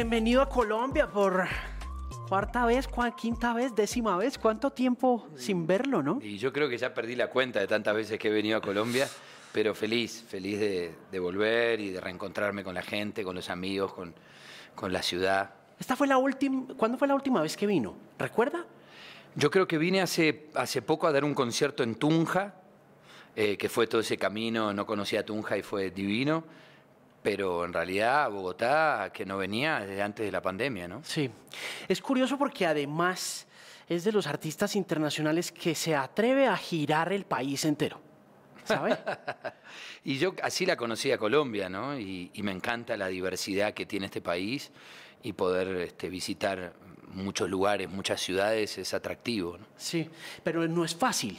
Bienvenido a Colombia por cuarta vez, quinta vez, décima vez. ¿Cuánto tiempo sin verlo, no? Y yo creo que ya perdí la cuenta de tantas veces que he venido a Colombia, pero feliz, feliz de, volver y de reencontrarme con la gente, con los amigos, con, con la ciudad. Esta fue la última, ¿Cuándo fue la última vez que vino? ¿Recuerda? Yo creo que vine hace, hace poco a dar un concierto en Tunja, eh, que fue todo ese camino, no conocía Tunja y fue divino pero en realidad Bogotá, que no venía desde antes de la pandemia, ¿no? Sí. Es curioso porque además es de los artistas internacionales que se atreve a girar el país entero. ¿Sabes? y yo así la conocí a Colombia, ¿no? Y, me encanta la diversidad que tiene este país y poder este, visitar muchos lugares, muchas ciudades es atractivo. ¿no? Sí, pero no es fácil.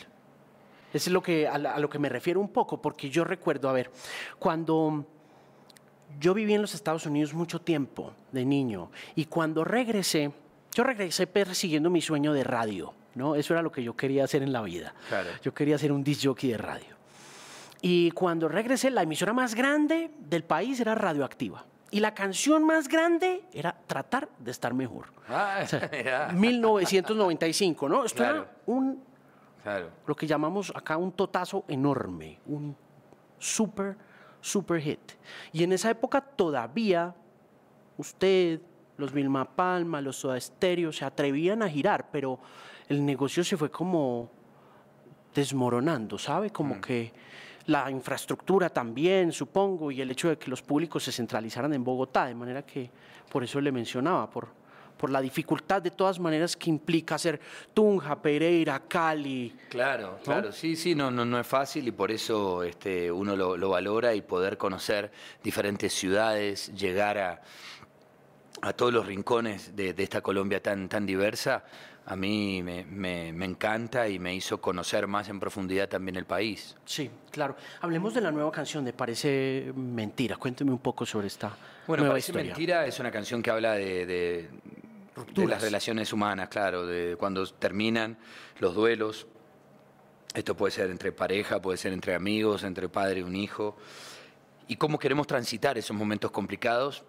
Es lo que, a, a lo que me refiero un poco, porque yo recuerdo, a ver, cuando yo viví en los Estados Unidos mucho tiempo de niño y cuando regresé, yo regresé persiguiendo mi sueño de radio, ¿no? Eso era lo que yo quería hacer en la vida. Yo quería ser un disc jockey de radio. Y cuando regresé, la emisora más grande del país era Radioactiva. Y la canción más grande era Tratar de estar mejor. Ah, 1995, ¿no? Esto era un, lo que llamamos acá un totazo enorme, un super super hit. Y en esa época todavía usted, los Vilma Palma, los Soda Stereo se atrevían a girar, pero el negocio se fue como desmoronando, ¿sabe? Como mm. que la infraestructura también, supongo, y el hecho de que los públicos se centralizaran en Bogotá, de manera que por eso le mencionaba, por por la dificultad de todas maneras que implica ser Tunja, Pereira, Cali. Claro, claro, sí, sí, no, no, no es fácil y por eso este, uno lo, valora y poder conocer diferentes ciudades, llegar a, a todos los rincones de, esta Colombia tan, tan diversa, a mí me, me, encanta y me hizo conocer más en profundidad también el país. Sí, claro. Hablemos de la nueva canción de Parece Mentira. Cuénteme un poco sobre esta bueno, nueva Parece Mentira es una canción que habla de de las relaciones humanas, claro, de cuando terminan los duelos. Esto puede ser entre pareja, puede ser entre amigos, entre padre y un hijo. Y cómo queremos transitar esos momentos complicados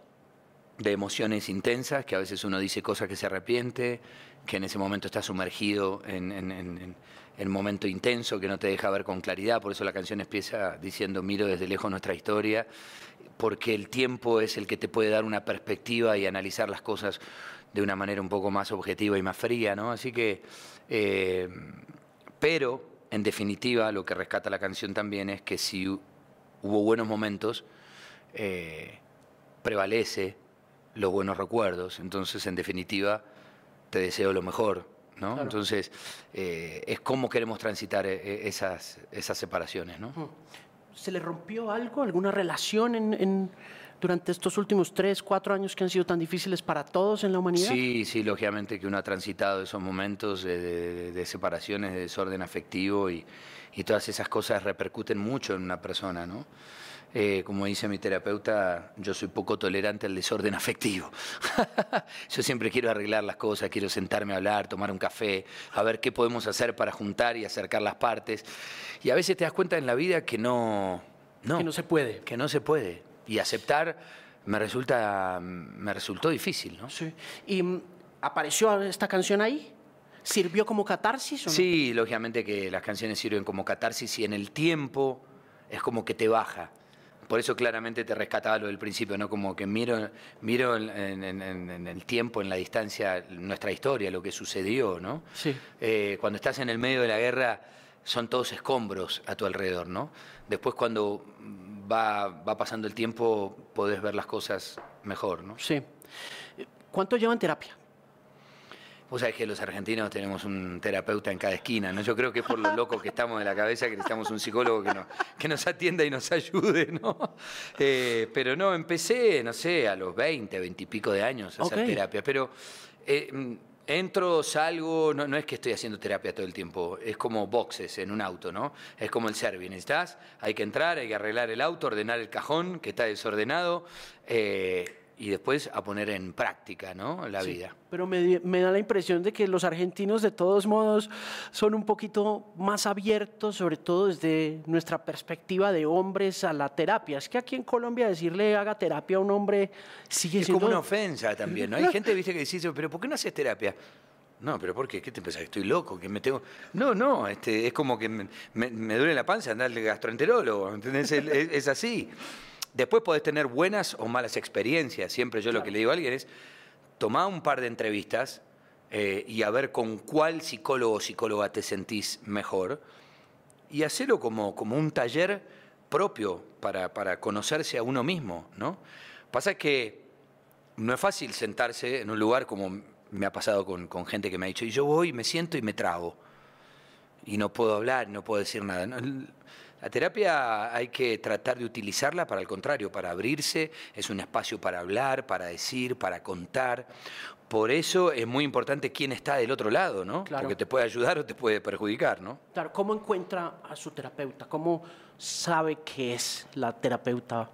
de emociones intensas, que a veces uno dice cosas que se arrepiente, que en ese momento está sumergido en, en, en, momento intenso, que no te deja ver con claridad. Por eso la canción empieza diciendo, miro desde lejos nuestra historia, porque el tiempo es el que te puede dar una perspectiva y analizar las cosas de una manera un poco más objetiva y más fría, ¿no? Así que, eh, pero en definitiva lo que rescata la canción también es que si hubo buenos momentos, eh, prevalece los buenos recuerdos, entonces en definitiva te deseo lo mejor, ¿no? Entonces eh, es cómo queremos transitar esas, esas separaciones, ¿no? ¿Se le rompió algo, alguna relación en durante estos últimos tres, cuatro años que han sido tan difíciles para todos en la humanidad? Sí, sí, lógicamente que uno ha transitado esos momentos de, separaciones, de desorden afectivo y, todas esas cosas repercuten mucho en una persona, ¿no? Eh, como dice mi terapeuta, yo soy poco tolerante al desorden afectivo. yo siempre quiero arreglar las cosas, quiero sentarme a hablar, tomar un café, a ver qué podemos hacer para juntar y acercar las partes. Y a veces te das cuenta en la vida que no... No, que no se puede. Que no se puede y aceptar me resulta me resultó difícil, ¿no? Sí. ¿Y mm, apareció esta canción ahí? ¿Sirvió como catarsis? Sí, lógicamente que las canciones sirven como catarsis y en el tiempo es como que te baja. Por eso claramente te rescataba lo del principio, ¿no? Como que miro, miro en, el tiempo, en la distancia, nuestra historia, lo que sucedió, ¿no? Sí. Eh, cuando estás en el medio de la guerra, son todos escombros a tu alrededor, ¿no? Después cuando va, pasando el tiempo, podés ver las cosas mejor, ¿no? Sí. ¿Cuánto llevan terapia? Vos sabés que los argentinos tenemos un terapeuta en cada esquina, ¿no? Yo creo que es por lo loco que estamos de la cabeza que necesitamos un psicólogo que, que nos atienda y nos ayude, ¿no? Eh, pero no, empecé, no sé, a los 20, 20 y pico de años a hacer terapia, pero... Eh, Entro, salgo, no, no, es que estoy haciendo terapia todo el tiempo, es como boxes en un auto, ¿no? Es como el serving, ¿estás? Hay que entrar, hay que arreglar el auto, ordenar el cajón que está desordenado, eh, y después a poner en práctica ¿no? la vida. Pero me, da la impresión de que los argentinos de todos modos son un poquito más abiertos, sobre todo desde nuestra perspectiva de hombres a la terapia. Es que aquí en Colombia decirle haga terapia a un hombre sigue es como una ofensa también. ¿no? Hay gente ¿viste, que dice, pero ¿por qué no haces terapia? No, pero ¿por qué? ¿Qué te pensás? ¿Que estoy loco? ¿Que me tengo...? No, no, este, es como que me, duele la panza andar al gastroenterólogo, ¿entendés? es, así. Después podés tener buenas o malas experiencias. Siempre yo lo que le digo a alguien es, tomá un par de entrevistas eh, y a ver con cuál psicólogo o psicóloga te sentís mejor y hacerlo como, como un taller propio para, para conocerse a uno mismo, ¿no? Pasa que no es fácil sentarse en un lugar como me ha pasado con, gente que me ha dicho, y yo voy, me siento y me trago. Y no puedo hablar, no puedo decir nada. La terapia hay que tratar de utilizarla para el contrario, para abrirse, es un espacio para hablar, para decir, para contar. Por eso es muy importante quién está del otro lado, ¿no? Porque te puede ayudar o te puede perjudicar, ¿no? Claro, ¿cómo encuentra a su terapeuta? ¿Cómo sabe que es la terapeuta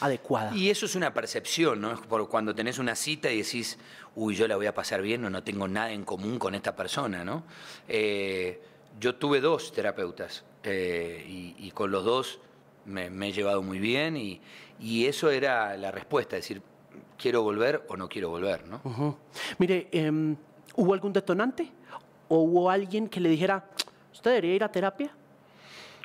adecuada. Y eso es una percepción, ¿no? Por cuando tenés una cita y decís, uy, yo la voy a pasar bien o no tengo nada en común con esta persona, ¿no? Eh, yo tuve dos terapeutas eh, y, con los dos me, he llevado muy bien y, eso era la respuesta, es decir, quiero volver o no quiero volver, ¿no? Mire, em, ¿hubo algún detonante? ¿O hubo alguien que le dijera, usted debería ir a terapia?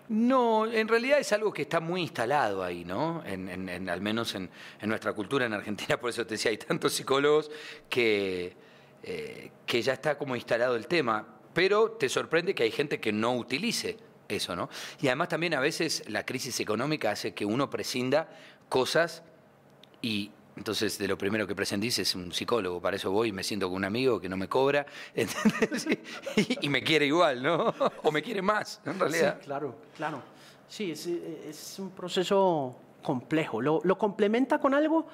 No, en realidad es algo que está muy instalado ahí, ¿no? En, al menos en, nuestra cultura en Argentina, por eso te decía, hay tantos psicólogos que, eh, que ya está como instalado el tema, pero te sorprende que hay gente que no utilice eso, ¿no? Y además también a veces la crisis económica hace que uno prescinda cosas y, entonces, de lo primero que presentís es un psicólogo, para eso voy y me siento con un amigo que no me cobra y, me quiere igual, ¿no? O me quiere más, en realidad. Sí, claro, claro. Sí, es, un proceso complejo. ¿Lo, complementa con algo?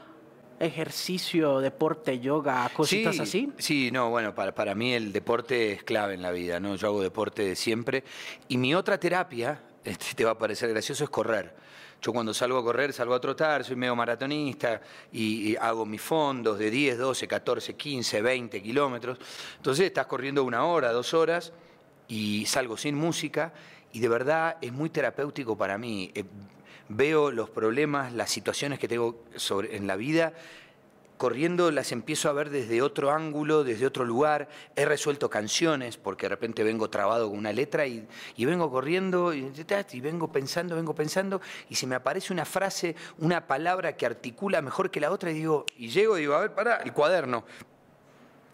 Ejercicio, deporte, yoga, cositas así. Sí, no, bueno, para, para mí el deporte es clave en la vida, ¿no? Yo hago deporte siempre. Y mi otra terapia, este, te va a parecer gracioso, es correr. Yo cuando salgo a correr, salgo a trotar, soy medio maratonista y, hago mis fondos de 10, 12, 14, 15, 20 kilómetros. Entonces estás corriendo una hora, dos horas y salgo sin música y de verdad es muy terapéutico para mí. Eh, veo los problemas, las situaciones que tengo sobre, en la vida corriendo las empiezo a ver desde otro ángulo, desde otro lugar. He resuelto canciones porque de repente vengo trabado con una letra y, vengo corriendo y, y, vengo pensando, vengo pensando y se me aparece una frase, una palabra que articula mejor que la otra y digo, y llego y digo, a ver, para, el cuaderno.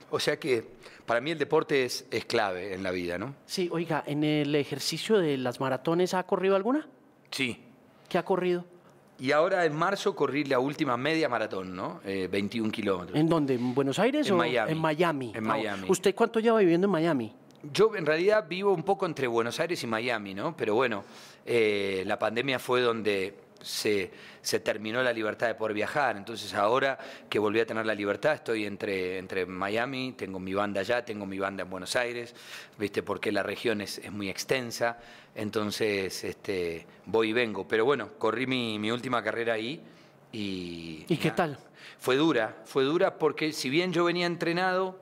O sea que para mí el deporte es, es clave en la vida, ¿no? Sí, oiga, ¿en el ejercicio de las maratones ha corrido alguna? Sí. ¿Qué ha corrido? Y ahora en marzo corrí la última media maratón, ¿no? 21 eh, kilómetros. ¿En dónde? ¿En Buenos Aires en o Miami. en Miami? En Miami. ¿Usted cuánto lleva viviendo en Miami? Yo en realidad vivo un poco entre Buenos Aires y Miami, ¿no? Pero bueno, eh, la pandemia fue donde se, se, terminó la libertad de poder viajar. Entonces ahora que volví a tener la libertad, estoy entre, entre Miami, tengo mi banda allá, tengo mi banda en Buenos Aires, ¿viste? Porque la región es, es muy extensa. Entonces este, voy y vengo. Pero bueno, corrí mi, mi última carrera ahí. ¿Y, ¿Y qué tal? Fue dura, fue dura porque si bien yo venía entrenado,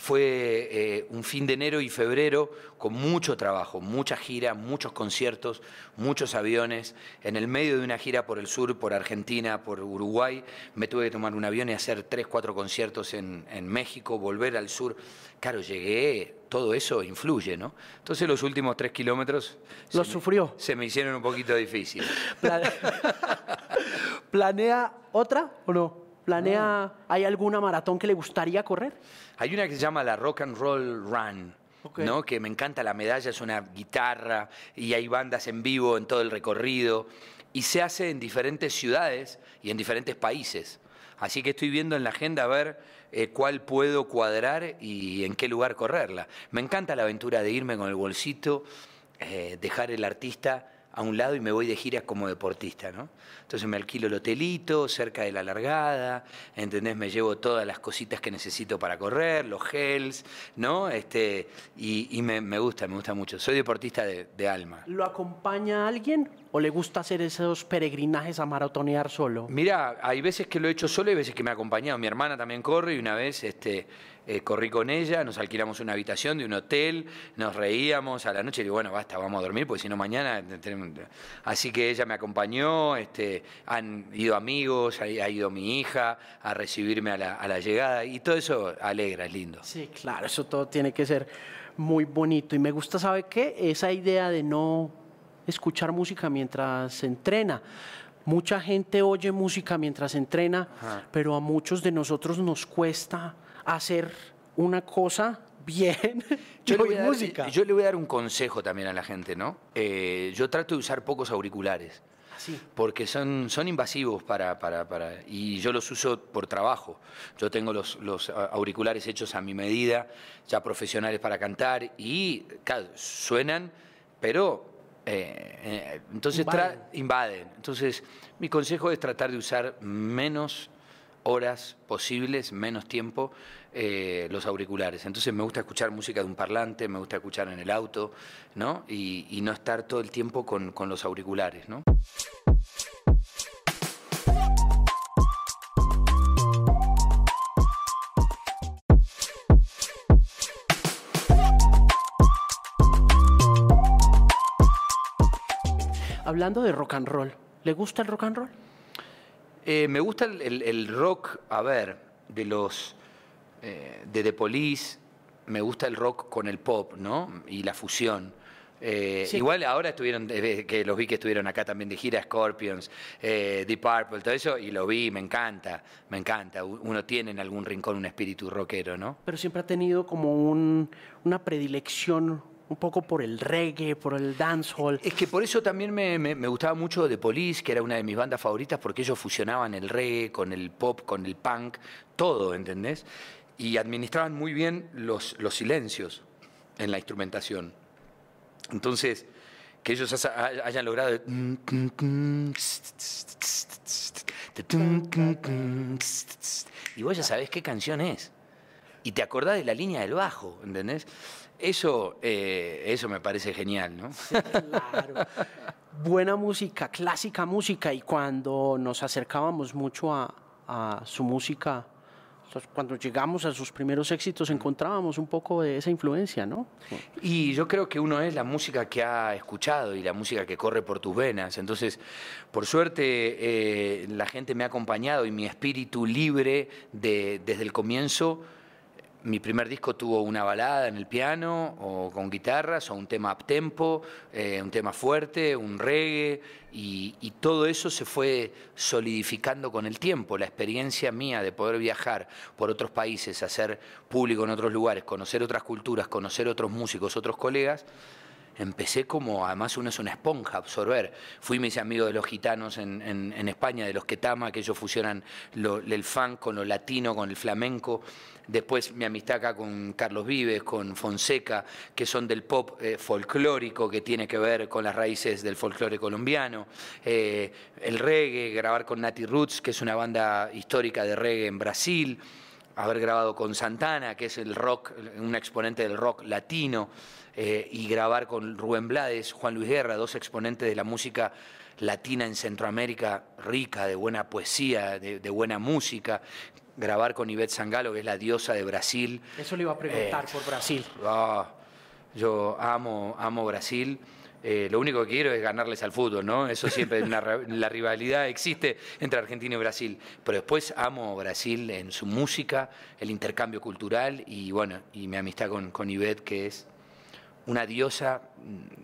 fue eh, un fin de enero y febrero con mucho trabajo, mucha gira, muchos conciertos, muchos aviones. En el medio de una gira por el sur, por Argentina, por Uruguay, me tuve que tomar un avión y hacer tres, cuatro conciertos en, México, volver al sur. Claro, llegué, todo eso influye, ¿no? Entonces los últimos tres kilómetros... ¿Los sufrió? se me hicieron un poquito difícil. ¿Planea otra o no? ¿Planea, hay alguna maratón que le gustaría correr? Hay una que se llama la Rock and Roll Run. ¿no? que me encanta la medalla, es una guitarra y hay bandas en vivo en todo el recorrido y se hace en diferentes ciudades y en diferentes países. Así que estoy viendo en la agenda a ver eh, cuál puedo cuadrar y en qué lugar correrla. Me encanta la aventura de irme con el bolsito, eh, dejar el artista a un lado y me voy de gira como deportista, ¿no? Entonces me alquilo el hotelito cerca de la largada, ¿entendés? Me llevo todas las cositas que necesito para correr, los gels, ¿no? Este, y, me, gusta, me gusta mucho. Soy deportista de, alma. ¿Lo acompaña alguien o le gusta hacer esos peregrinajes a maratonear solo? Mira, hay veces que lo he hecho solo y veces que me ha acompañado. Mi hermana también corre y una vez este, eh, corrí con ella, nos alquilamos una habitación de un hotel, nos reíamos a la noche y digo, bueno, basta, vamos a dormir porque si no mañana... Así que ella me acompañó, este, han ido amigos, ha, ido mi hija a recibirme a la, llegada y todo eso alegra, es lindo. Sí, claro, eso todo tiene que ser muy bonito y me gusta, ¿sabe qué? Esa idea de no escuchar música mientras se entrena. Mucha gente oye música mientras entrena, pero a muchos de nosotros nos cuesta hacer una cosa bien yo le, voy a música. Dar, yo le voy a dar un consejo también a la gente, ¿no? Eh, yo trato de usar pocos auriculares. Sí. Porque son, son invasivos para, para, para, Y yo los uso por trabajo. Yo tengo los, los auriculares hechos a mi medida, ya profesionales para cantar, y claro, suenan, pero eh, eh, entonces invaden. invaden. Entonces, mi consejo es tratar de usar menos horas posibles, menos tiempo, eh, los auriculares. Entonces me gusta escuchar música de un parlante, me gusta escuchar en el auto, ¿no? Y, no estar todo el tiempo con, los auriculares, ¿no? Hablando de rock and roll, ¿le gusta el rock and roll? Eh, me gusta el, rock, a ver, de los eh, de The Police, me gusta el rock con el pop, ¿no? Y la fusión. Eh, igual ahora estuvieron, que los vi que estuvieron acá también de gira, Scorpions, Deep Purple, todo eso, y lo vi, me encanta, me encanta. Uno tiene en algún rincón un espíritu rockero, ¿no? Pero siempre ha tenido como una predilección un poco por el reggae, por el dancehall. Es que por eso también me, gustaba mucho The Police, que era una de mis bandas favoritas, porque ellos fusionaban el reggae con el pop, con el punk, todo, ¿entendés? Y administraban muy bien los, silencios en la instrumentación. Entonces, que ellos hayan logrado... Y vos ya sabés qué canción es. Y te acordás de la línea del bajo, ¿entendés? Eso, eh, eso me parece genial, ¿no? claro. Buena música, clásica música, y cuando nos acercábamos mucho a, su música, cuando llegamos a sus primeros éxitos, encontrábamos un poco de esa influencia, ¿no? Y yo creo que uno es la música que ha escuchado y la música que corre por tus venas. Entonces, por suerte, eh, la gente me ha acompañado y mi espíritu libre de, desde el comienzo mi primer disco tuvo una balada en el piano o con guitarras o un tema up tempo, eh, un tema fuerte, un reggae y, y, todo eso se fue solidificando con el tiempo. La experiencia mía de poder viajar por otros países, hacer público en otros lugares, conocer otras culturas, conocer otros músicos, otros colegas, empecé como, además uno es una esponja, absorber. Fui mis amigos de los gitanos en, España, de los Ketama, que ellos fusionan el funk con lo latino, con el flamenco. Después mi amistad acá con Carlos Vives, con Fonseca, que son del pop eh, folclórico, que tiene que ver con las raíces del folclore colombiano. Eh, el reggae, grabar con Nati Roots, que es una banda histórica de reggae en Brasil haber grabado con Santana, que es el rock, un exponente del rock latino, eh, y grabar con Rubén Blades, Juan Luis Guerra, dos exponentes de la música latina en Centroamérica, rica, de buena poesía, de, buena música. Grabar con Ivette Sangalo, que es la diosa de Brasil. Eso le iba a preguntar por Brasil. Ah, yo amo, amo Brasil. Eh, lo único que quiero es ganarles al fútbol, ¿no? Eso siempre, la rivalidad existe entre Argentina y Brasil. Pero después amo Brasil en su música, el intercambio cultural y bueno, y mi amistad con, con Ivette, que es una diosa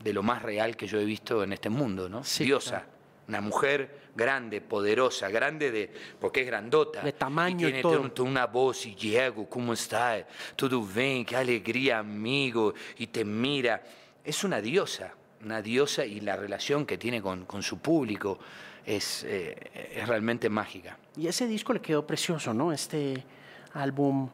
de lo más real que yo he visto en este mundo, ¿no? diosa. Una mujer grande, poderosa, grande de porque es grandota. De tamaño y tiene todo. una voz y Diego, ¿cómo está? Todo bien, qué alegría, amigo, y te mira. Es una diosa una diosa y la relación que tiene con, su público es, eh, es, realmente mágica. Y ese disco le quedó precioso, ¿no? Este álbum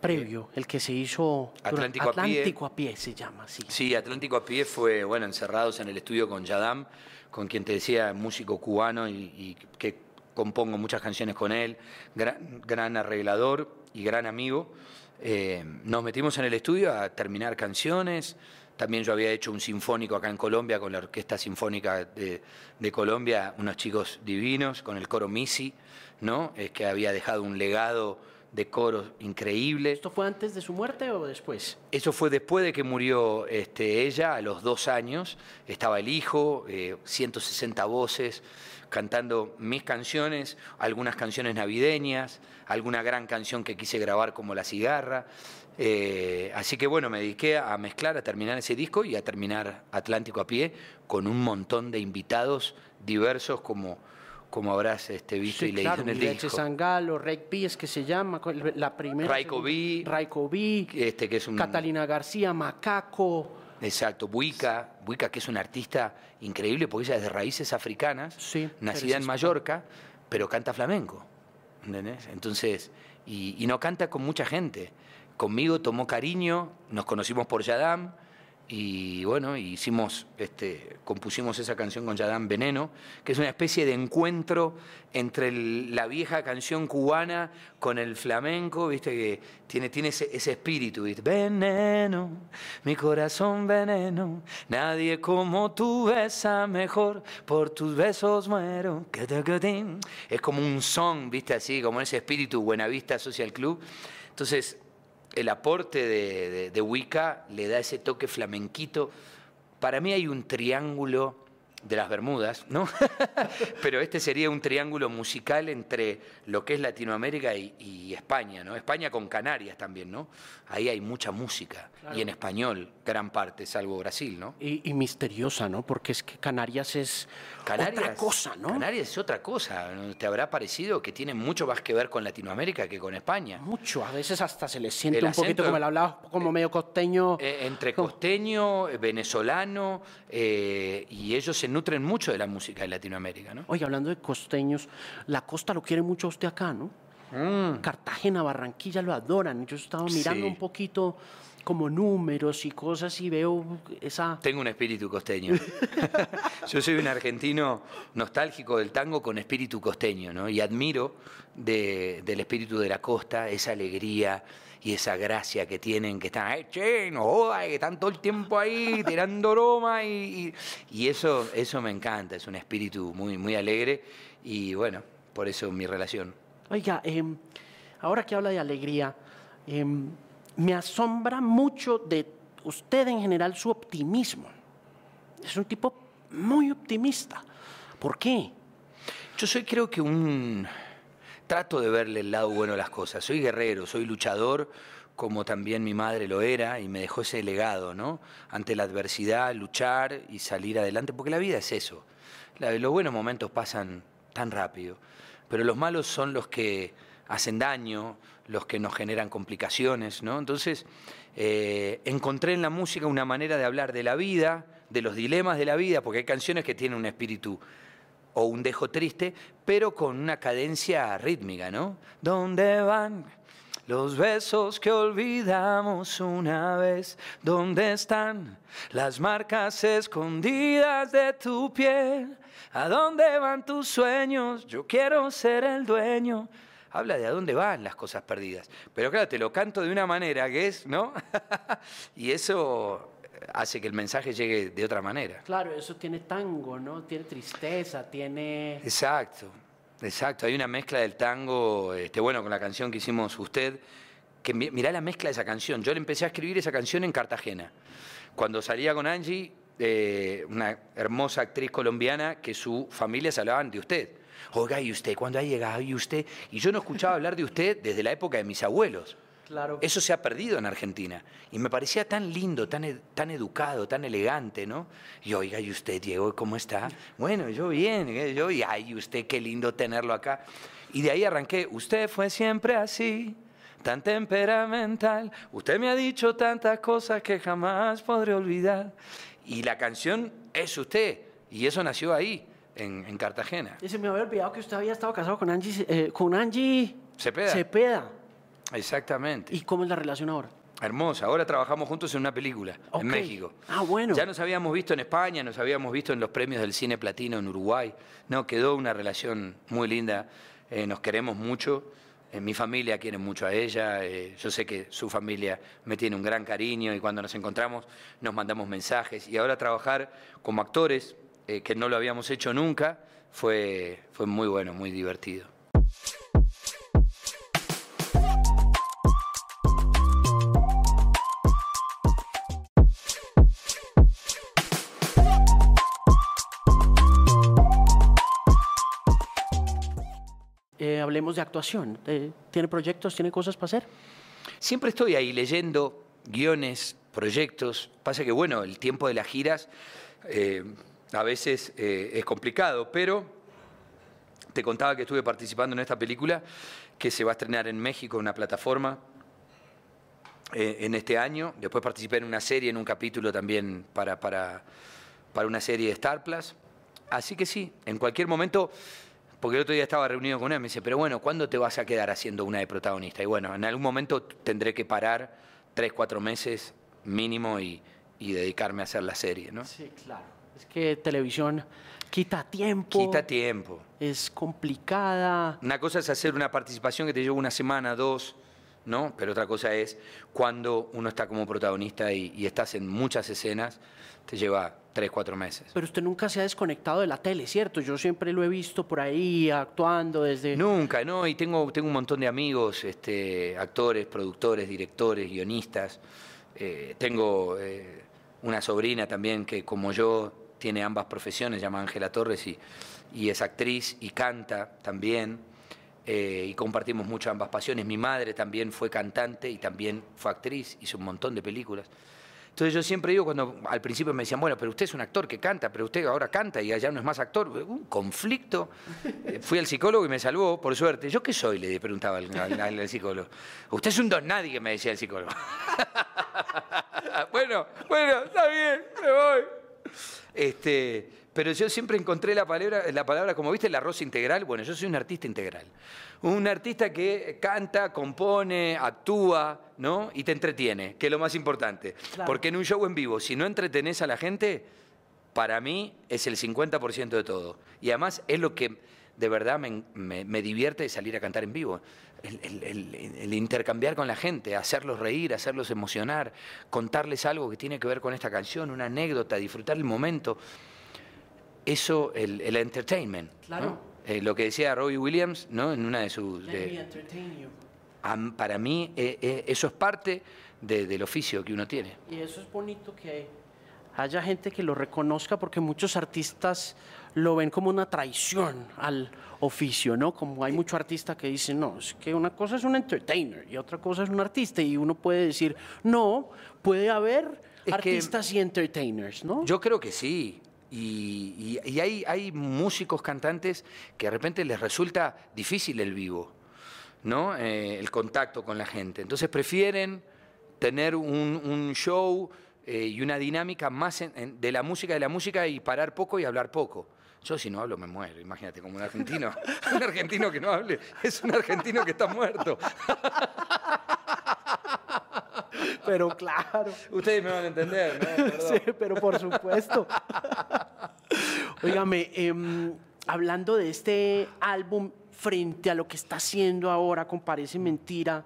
previo, el que se hizo Atlántico, Atlántico a, pie. se llama, sí. Sí, Atlántico a pie fue, bueno, encerrados en el estudio con Yadam, con quien te decía, músico cubano y, que compongo muchas canciones con él, gran, arreglador y gran amigo. Eh, nos metimos en el estudio a terminar canciones. También yo había hecho un sinfónico acá en Colombia con la Orquesta Sinfónica de, de Colombia, unos chicos divinos, con el coro Misi, ¿no? Es que había dejado un legado de coros increíble. ¿Esto fue antes de su muerte o después? Eso fue después de que murió este, ella, a los dos años. Estaba el hijo, 160 eh, voces, cantando mis canciones, algunas canciones navideñas, alguna gran canción que quise grabar como La Cigarra. Eh, así que bueno, me dediqué a mezclar, a terminar ese disco y a terminar Atlántico a pie con un montón de invitados diversos como como habrás este, visto y leído en el disco. Sangalo, P es que se llama, la primera. Raiko B. Raiko B. Este, que es un... Catalina García, Macaco. Exacto, Buica, Buica que es una artista increíble porque ella es de raíces africanas, nacida en Mallorca, pero canta flamenco. ¿entendés? Entonces, y, y, no canta con mucha gente. Conmigo tomó cariño, nos conocimos por Yadam, y bueno, hicimos, este, compusimos esa canción con Yadam Veneno, que es una especie de encuentro entre la vieja canción cubana con el flamenco, viste que tiene, tiene ese, espíritu, ¿viste? Veneno, mi corazón veneno, nadie como tú besa mejor, por tus besos muero. Es como un son, viste así, como ese espíritu Buenavista Social Club. Entonces, el aporte de, de, Wicca le da ese toque flamenquito. Para mí hay un triángulo de las Bermudas, ¿no? Pero este sería un triángulo musical entre lo que es Latinoamérica y, España, ¿no? España con Canarias también, ¿no? Ahí hay mucha música y en español, gran parte, salvo Brasil, ¿no? Y, misteriosa, ¿no? Porque es que Canarias es otra cosa, ¿no? Canarias es otra cosa. ¿Te habrá parecido que tiene mucho más que ver con Latinoamérica que con España? Mucho, a veces hasta se le siente un poquito como el hablaba, como medio costeño. Eh, entre costeño, venezolano, eh, y ellos se nutren mucho de la música de Latinoamérica, ¿no? Oye, hablando de costeños, la costa lo quiere mucho usted acá, ¿no? Mm. Cartagena, Barranquilla lo adoran. Yo estaba mirando un poquito como números y cosas y veo esa... Tengo un espíritu costeño. Yo soy un argentino nostálgico del tango con espíritu costeño, ¿no? Y admiro del espíritu de la costa, esa alegría, y esa gracia que tienen, que están, ay, che, no joda, que están todo el tiempo ahí tirando broma y, y, eso, eso me encanta, es un espíritu muy, muy alegre y bueno, por eso mi relación. Oiga, em, ahora que habla de alegría, em, me asombra mucho de usted en general su optimismo. Es un tipo muy optimista. ¿Por qué? Yo soy creo que un trato de verle el lado bueno a las cosas. Soy guerrero, soy luchador, como también mi madre lo era, y me dejó ese legado, ¿no? Ante la adversidad, luchar y salir adelante, porque la vida es eso. los buenos momentos pasan tan rápido, pero los malos son los que hacen daño, los que nos generan complicaciones, ¿no? Entonces, eh, encontré en la música una manera de hablar de la vida, de los dilemas de la vida, porque hay canciones que tienen un espíritu o un dejo triste, pero con una cadencia rítmica, ¿no? ¿Dónde van los besos que olvidamos una vez? ¿Dónde están las marcas escondidas de tu piel? ¿A dónde van tus sueños? Yo quiero ser el dueño habla de a dónde van las cosas perdidas. Pero claro, te lo canto de una manera que es, ¿no? y eso hace que el mensaje llegue de otra manera. Claro, eso tiene tango, ¿no? Tiene tristeza, tiene... Exacto, exacto. Hay una mezcla del tango, este, bueno, con la canción que hicimos usted, que mirá la mezcla de esa canción. Yo le empecé a escribir esa canción en Cartagena. Cuando salía con Angie, eh, una hermosa actriz colombiana, que su familia se hablaban de usted. Oiga, ¿y usted cuándo ha llegado? ¿Y usted? Y yo no escuchaba hablar de usted desde la época de mis abuelos. Eso se ha perdido en Argentina. Y me parecía tan lindo, tan, tan educado, tan elegante, ¿no? Y oiga, ¿y usted, Diego, cómo está? Bueno, yo bien, ¿eh? yo, y ay, usted, qué lindo tenerlo acá. Y de ahí arranqué, usted fue siempre así, tan temperamental. Usted me ha dicho tantas cosas que jamás podré olvidar. Y la canción es usted, y eso nació ahí, en, Cartagena. Y se me había olvidado que usted había estado casado con Angie, eh, con Angie Cepeda. Cepeda. Exactamente. ¿Y cómo es la relación ahora? Hermosa. Ahora trabajamos juntos en una película en México. Ah, bueno. Ya nos habíamos visto en España, nos habíamos visto en los premios del cine platino en Uruguay. No, quedó una relación muy linda. Eh, nos queremos mucho. En mi familia quiere mucho a ella. Eh, yo sé que su familia me tiene un gran cariño y cuando nos encontramos nos mandamos mensajes. Y ahora trabajar como actores, eh, que no lo habíamos hecho nunca, fue, fue muy bueno, muy divertido. Hablemos de actuación. ¿Tiene proyectos, tiene cosas para hacer? Siempre estoy ahí leyendo guiones, proyectos. Pasa que, bueno, el tiempo de las giras eh, a veces eh, es complicado, pero te contaba que estuve participando en esta película que se va a estrenar en México, en una plataforma, eh, en este año. Después participé en una serie, en un capítulo también para, para, para una serie de Star Plus. Así que sí, en cualquier momento porque el otro día estaba reunido con él, me dice, pero bueno, ¿cuándo te vas a quedar haciendo una de protagonista? Y bueno, en algún momento tendré que parar tres, cuatro meses mínimo y, dedicarme a hacer la serie, ¿no? Sí, claro. Es que televisión quita tiempo. Quita tiempo. Es complicada. Una cosa es hacer una participación que te lleva una semana, dos, ¿no? Pero otra cosa es cuando uno está como protagonista y estás en muchas escenas, te lleva tres, cuatro meses. Pero usted nunca se ha desconectado de la tele, ¿cierto? Yo siempre lo he visto por ahí actuando desde... Nunca, no, y tengo, tengo un montón de amigos, este, actores, productores, directores, guionistas. Eh, tengo eh, una sobrina también que como yo tiene ambas profesiones, llama Ángela Torres y, y, es actriz y canta también. Eh, y compartimos mucho ambas pasiones. Mi madre también fue cantante y también fue actriz, hizo un montón de películas. Entonces yo siempre digo, cuando al principio me decían, bueno, pero usted es un actor que canta, pero usted ahora canta y allá no es más actor, un conflicto. Eh, fui al psicólogo y me salvó, por suerte. ¿Yo qué soy? Le preguntaba al, psicólogo. Usted es un don nadie, me decía el psicólogo. bueno, bueno, está bien, me voy. Este, pero yo siempre encontré la palabra, la palabra, como viste, el arroz integral. Bueno, yo soy un artista integral. Un artista que canta, compone, actúa, ¿no? Y te entretiene, que es lo más importante. Porque en un show en vivo, si no entretenés a la gente, para mí es el 50% de todo. Y además es lo que de verdad me, divierte salir a cantar en vivo. el, intercambiar con la gente, hacerlos reír, hacerlos emocionar, contarles algo que tiene que ver con esta canción, una anécdota, disfrutar el momento eso, el, el entertainment. Claro. Eh, lo que decía Robbie Williams, ¿no? En una de sus. para mí, eh, eh, eso es parte del oficio que uno tiene. Y eso es bonito que haya gente que lo reconozca, porque muchos artistas lo ven como una traición al oficio, ¿no? Como hay muchos artistas que dicen, no, es que una cosa es un entertainer y otra cosa es un artista, y uno puede decir, no, puede haber artistas y entertainers, ¿no? Yo creo que sí. Y, hay, hay, músicos, cantantes que de repente les resulta difícil el vivo, ¿no? Eh, el contacto con la gente. Entonces prefieren tener un, show eh, y una dinámica más de la música, de la música y parar poco y hablar poco. Yo si no hablo me muero, imagínate, como un argentino. un argentino que no hable es un argentino que está muerto. pero claro. Ustedes me van a entender, ¿no? sí, pero por supuesto. Óigame, em, hablando de este álbum frente a lo que está haciendo ahora con Parece Mentira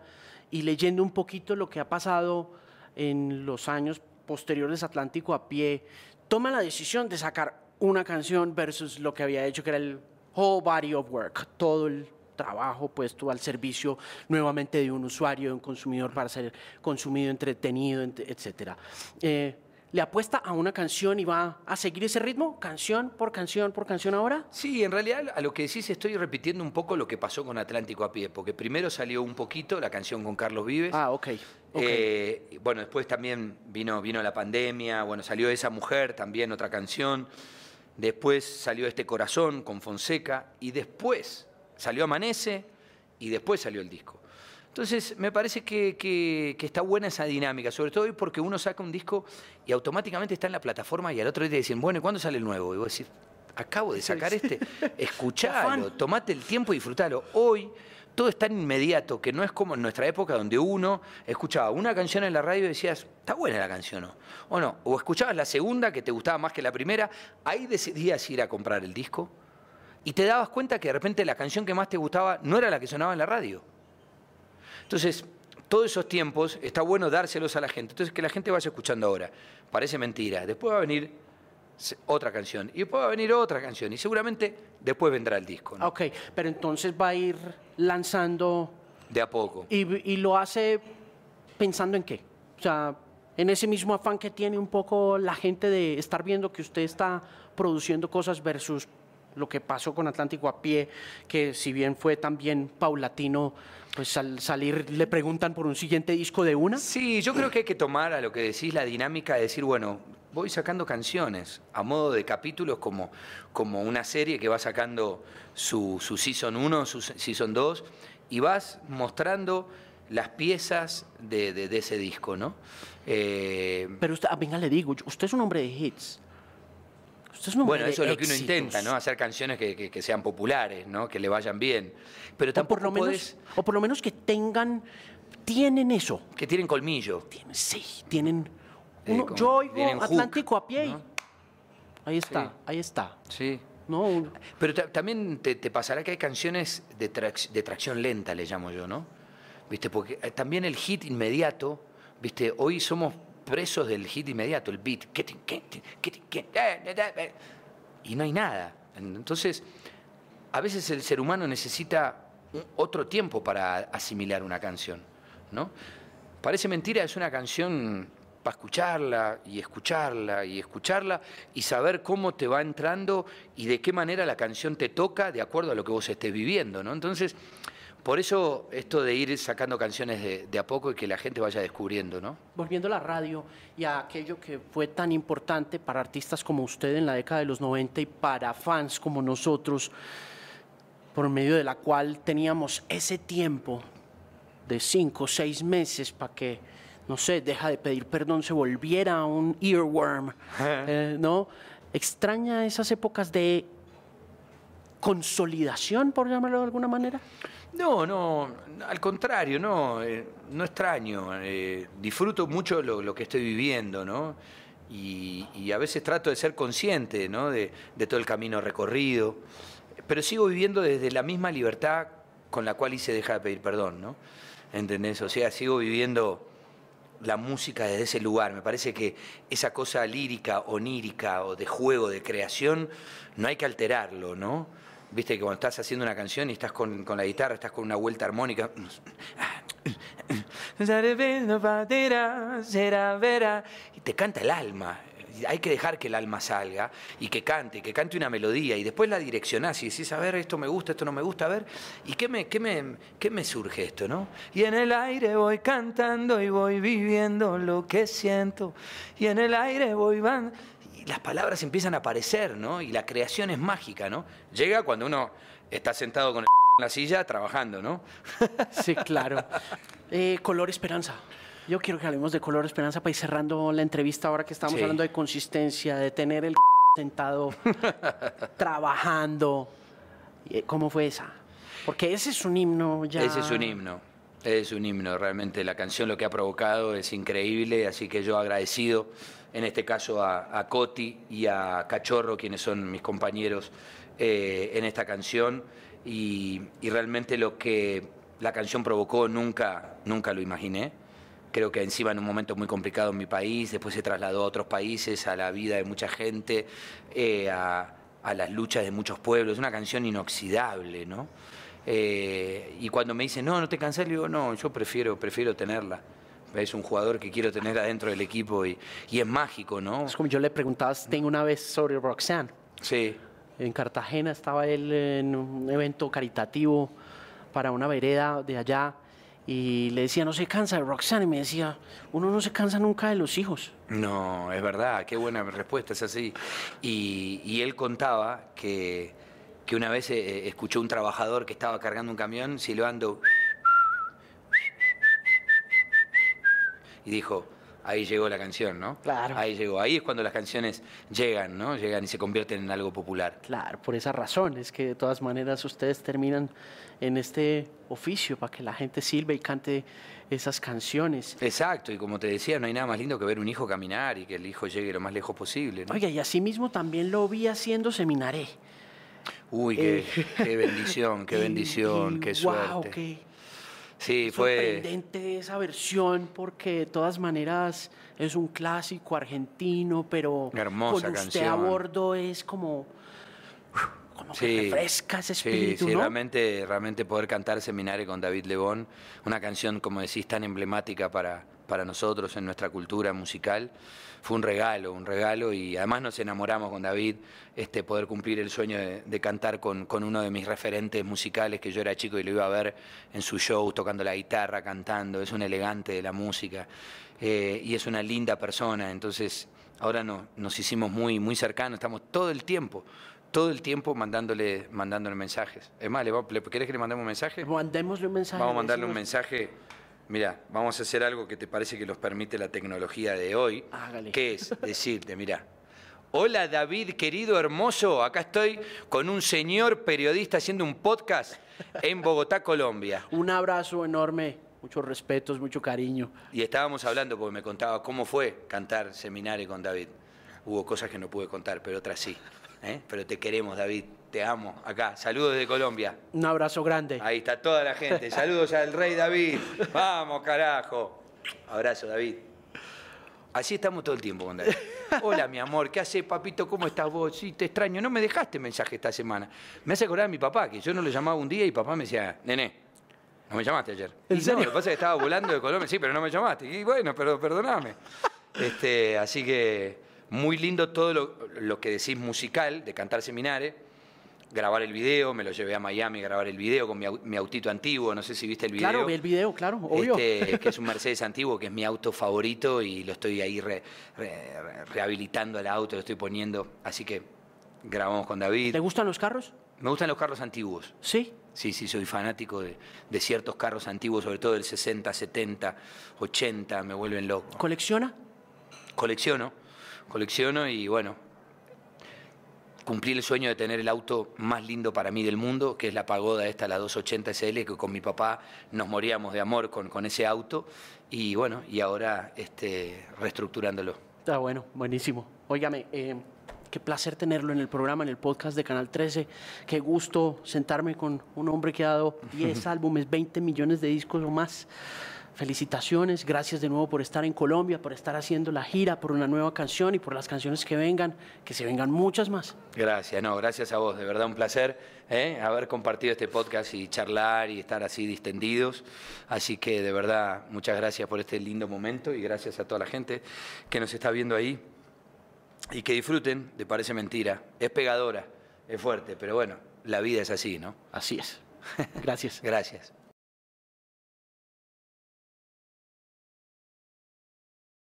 y leyendo un poquito lo que ha pasado en los años posteriores Atlántico a pie, toma la decisión de sacar una canción versus lo que había hecho, que era el whole body of work, todo el trabajo puesto al servicio nuevamente de un usuario, de un consumidor para ser consumido, entretenido, etc. Eh, ¿Le apuesta a una canción y va a seguir ese ritmo? ¿Canción por canción por canción ahora? Sí, en realidad a lo que decís estoy repitiendo un poco lo que pasó con Atlántico a pie, porque primero salió un poquito la canción con Carlos Vives. Ah, ok. Eh, bueno, después también vino, vino la pandemia, bueno, salió Esa Mujer, también otra canción. Después salió Este Corazón con Fonseca y después Salió Amanece y después salió el disco. Entonces, me parece que, está buena esa dinámica, sobre todo hoy porque uno saca un disco y automáticamente está en la plataforma y al otro día te dicen, bueno, ¿y cuándo sale el nuevo? Y vos decís, acabo de sacar este, escuchalo, tomate el tiempo y disfrutalo. Hoy todo es tan inmediato que no es como en nuestra época donde uno escuchaba una canción en la radio y decías, está buena la canción, ¿no? O no, o escuchabas la segunda que te gustaba más que la primera, ahí decidías ir a comprar el disco y te dabas cuenta que de repente la canción que más te gustaba no era la que sonaba en la radio. Entonces, todos esos tiempos está bueno dárselos a la gente. Entonces, que la gente vaya escuchando ahora. Parece mentira. Después va a venir otra canción. Y después va a venir otra canción. Y seguramente después vendrá el disco. Ok, pero entonces va a ir lanzando... De a poco. Y, lo hace pensando en qué. O sea, en ese mismo afán que tiene un poco la gente de estar viendo que usted está produciendo cosas versus lo que pasó con Atlántico a pie, que si bien fue también paulatino, pues al salir le preguntan por un siguiente disco de una. Sí, yo creo que hay que tomar a lo que decís la dinámica de decir, bueno, voy sacando canciones a modo de capítulos como, como una serie que va sacando su, su Season 1, su Season 2, y vas mostrando las piezas de, ese disco, ¿no? Eh, Pero usted, venga, le digo, usted es un hombre de hits bueno, eso es lo que uno intenta, ¿no? Hacer canciones que, sean populares, ¿no? Que le vayan bien. Pero tampoco o por lo menos, O por lo menos que tengan... Tienen eso. Que tienen colmillo. sí, tienen... yo oigo Atlántico a pie Ahí está, ahí está. Sí. No. Pero también te, pasará que hay canciones de, de tracción lenta, le llamo yo, ¿no? ¿Viste? Porque eh, también el hit inmediato, ¿viste? Hoy somos presos del hit inmediato, el beat. Y no hay nada. Entonces, a veces el ser humano necesita otro tiempo para asimilar una canción. ¿no? Parece mentira, es una canción para escucharla y escucharla y escucharla y saber cómo te va entrando y de qué manera la canción te toca de acuerdo a lo que vos estés viviendo. ¿no? Entonces, por eso esto de ir sacando canciones de, a poco y que la gente vaya descubriendo, ¿no? Volviendo a la radio y a aquello que fue tan importante para artistas como usted en la década de los 90 y para fans como nosotros, por medio de la cual teníamos ese tiempo de cinco o seis meses para que, no sé, deja de pedir perdón, se volviera un earworm, eh, ¿no? Extraña esas épocas de consolidación, por llamarlo de alguna manera. No, no, al contrario, no, eh, no extraño. Eh, disfruto mucho lo, que estoy viviendo, ¿no? Y, a veces trato de ser consciente, ¿no? De, todo el camino recorrido. Pero sigo viviendo desde la misma libertad con la cual hice dejar de pedir perdón, ¿no? ¿Entendés? O sea, sigo viviendo la música desde ese lugar. Me parece que esa cosa lírica, onírica o de juego, de creación, no hay que alterarlo, ¿no? Viste que cuando estás haciendo una canción y estás con, la guitarra, estás con una vuelta armónica. Y te canta el alma. Hay que dejar que el alma salga y que cante, que cante una melodía y después la direccionás y decís, a ver, esto me gusta, esto no me gusta, a ver, ¿y qué me, qué me, qué me surge esto, no? Y en el aire voy cantando y voy viviendo lo que siento. Y en el aire voy van las palabras empiezan a aparecer, ¿no? Y la creación es mágica, ¿no? Llega cuando uno está sentado con el en la silla trabajando, ¿no? Sí, claro. Eh, color Esperanza. Yo quiero que hablemos de Color Esperanza para ir cerrando la entrevista ahora que estamos hablando de consistencia, de tener el sentado trabajando. Eh, ¿Cómo fue esa? Porque ese es un himno ya. Ese es un himno. Es un himno, realmente la canción lo que ha provocado es increíble, así que yo agradecido en este caso a, Coti y a Cachorro, quienes son mis compañeros eh, en esta canción, y, realmente lo que la canción provocó nunca, nunca lo imaginé. Creo que encima en un momento muy complicado en mi país, después se trasladó a otros países, a la vida de mucha gente, eh, a, las luchas de muchos pueblos. Es una canción inoxidable, ¿no? Eh, y cuando me dicen, no, no te cansás, le digo, no, yo prefiero, prefiero tenerla es un jugador que quiero tener adentro del equipo y, es mágico, ¿no? Es como yo le preguntaba, tengo una vez sobre Roxanne. Sí. En Cartagena estaba él en un evento caritativo para una vereda de allá y le decía, no se cansa de Roxanne. Y me decía, uno no se cansa nunca de los hijos. No, es verdad, qué buena respuesta, es así. Y, él contaba que, que una vez eh, escuchó un trabajador que estaba cargando un camión silbando y dijo, ahí llegó la canción, ¿no? Claro. Ahí llegó. Ahí es cuando las canciones llegan, ¿no? Llegan y se convierten en algo popular. Claro, por esa razón es que de todas maneras ustedes terminan en este oficio para que la gente sirva y cante esas canciones. Exacto, y como te decía, no hay nada más lindo que ver un hijo caminar y que el hijo llegue lo más lejos posible. ¿no? Oiga, y así mismo también lo vi haciendo seminaré. Uy, qué, eh, bendición, qué bendición, qué suerte. Wow, qué sí, fue sorprendente esa versión porque de todas maneras es un clásico argentino, pero Hermosa con usted a bordo es como como que refresca ese espíritu, sí, sí, realmente, realmente poder cantar Seminario con David Lebón, una canción, como decís, tan emblemática para, para nosotros en nuestra cultura musical, fue un regalo, un regalo y además nos enamoramos con David, este, poder cumplir el sueño de, cantar con, con, uno de mis referentes musicales, que yo era chico y lo iba a ver en su show, tocando la guitarra, cantando, es un elegante de la música eh, y es una linda persona, entonces ahora no, nos hicimos muy, muy cercanos, estamos todo el tiempo todo el tiempo mandándole, mandándole mensajes. Es más, ¿le, ¿querés que le mandemos un mensaje? Mandémosle un mensaje. Vamos a mandarle un mensaje. Mira, vamos a hacer algo que te parece que nos permite la tecnología de hoy. Hágale. Que es decirte, mira, hola David, querido, hermoso, acá estoy con un señor periodista haciendo un podcast en Bogotá, Colombia. Un abrazo enorme, muchos respetos, mucho cariño. Y estábamos hablando porque me contaba cómo fue cantar seminario con David. Hubo cosas que no pude contar, pero otras sí. ¿eh? pero te queremos, David. Te amo. Acá, saludos de Colombia. Un abrazo grande. Ahí está toda la gente. Saludos al rey David. Vamos, carajo. Abrazo, David. Así estamos todo el tiempo con David. Hola, mi amor, ¿qué haces, papito? ¿Cómo estás vos? Sí, te extraño. No me dejaste mensaje esta semana. Me hace acordar a mi papá, que yo no le llamaba un día y papá me decía, nene, no me llamaste ayer. ¿En serio? lo que pasa es que estaba volando de Colombia. Sí, pero no me llamaste. Y bueno, pero perdoname. Este, así que muy lindo todo lo, que decís musical, de cantar seminares, grabar el video, me lo llevé a Miami a grabar el video con mi, autito antiguo, no sé si viste el video. Claro, vi el video, claro, obvio. Este, que es un Mercedes antiguo, que es mi auto favorito y lo estoy ahí rehabilitando el auto, lo estoy poniendo, así que grabamos con David. ¿Te gustan los carros? Me gustan los carros antiguos. ¿Sí? Sí, sí, soy fanático de, de ciertos carros antiguos, sobre todo del 60, 70, 80, me vuelven loco. ¿Colecciona? Colecciono colecciono y bueno, cumplí el sueño de tener el auto más lindo para mí del mundo, que es la pagoda esta, la 280 SL, que con mi papá nos moríamos de amor con, con ese auto y bueno, y ahora este, reestructurándolo. Está bueno, buenísimo. Óigame, eh, qué placer tenerlo en el programa, en el podcast de Canal 13. Qué gusto sentarme con un hombre que ha dado 10 álbumes, 20 millones de discos o más felicitaciones, gracias de nuevo por estar en Colombia, por estar haciendo la gira, por una nueva canción y por las canciones que vengan, que se vengan muchas más. Gracias, no, gracias a vos, de verdad un placer ¿eh? haber compartido este podcast y charlar y estar así distendidos. Así que de verdad, muchas gracias por este lindo momento y gracias a toda la gente que nos está viendo ahí y que disfruten de Parece Mentira. Es pegadora, es fuerte, pero bueno, la vida es así, ¿no? Así es. Gracias. gracias.